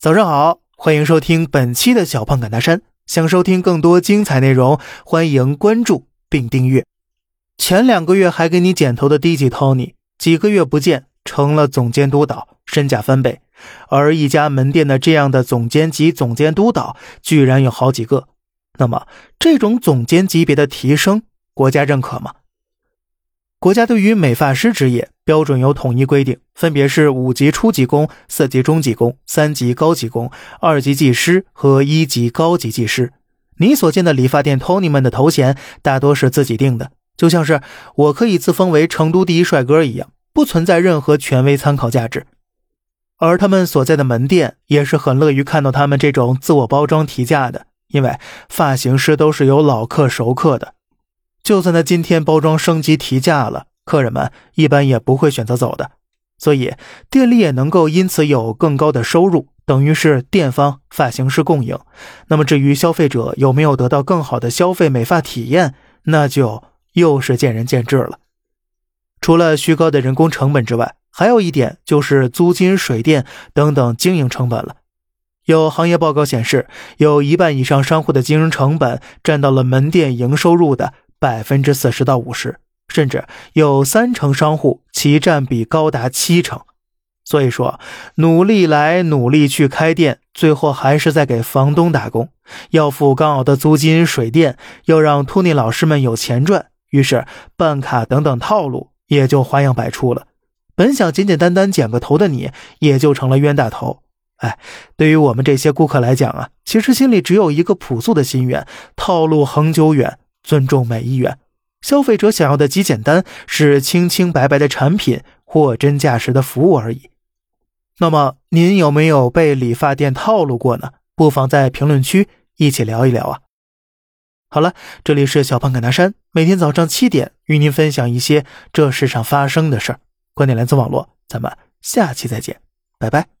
早上好，欢迎收听本期的小胖侃大山。想收听更多精彩内容，欢迎关注并订阅。前两个月还给你剪头的 DJ Tony，几个月不见成了总监督导，身价翻倍。而一家门店的这样的总监级、总监督导居然有好几个。那么，这种总监级别的提升，国家认可吗？国家对于美发师职业标准有统一规定，分别是五级初级工、四级中级工、三级高级工、二级技师和一级高级技师。你所见的理发店 Tony 们的头衔大多是自己定的，就像是我可以自封为成都第一帅哥一样，不存在任何权威参考价值。而他们所在的门店也是很乐于看到他们这种自我包装提价的，因为发型师都是有老客熟客的。就算他今天包装升级提价了，客人们一般也不会选择走的，所以店里也能够因此有更高的收入，等于是店方发型师共赢。那么至于消费者有没有得到更好的消费美发体验，那就又是见仁见智了。除了虚高的人工成本之外，还有一点就是租金、水电等等经营成本了。有行业报告显示，有一半以上商户的经营成本占到了门店营收入的。百分之四十到五十，甚至有三成商户其占比高达七成。所以说，努力来努力去开店，最后还是在给房东打工，要付高昂的租金、水电，又让托尼老师们有钱赚，于是办卡等等套路也就花样百出了。本想简简单单剪个头的你，也就成了冤大头。哎，对于我们这些顾客来讲啊，其实心里只有一个朴素的心愿：套路恒久远。尊重每一元，消费者想要的极简单是清清白白的产品，货真价实的服务而已。那么您有没有被理发店套路过呢？不妨在评论区一起聊一聊啊！好了，这里是小胖侃大山，每天早上七点与您分享一些这世上发生的事儿。观点来自网络，咱们下期再见，拜拜。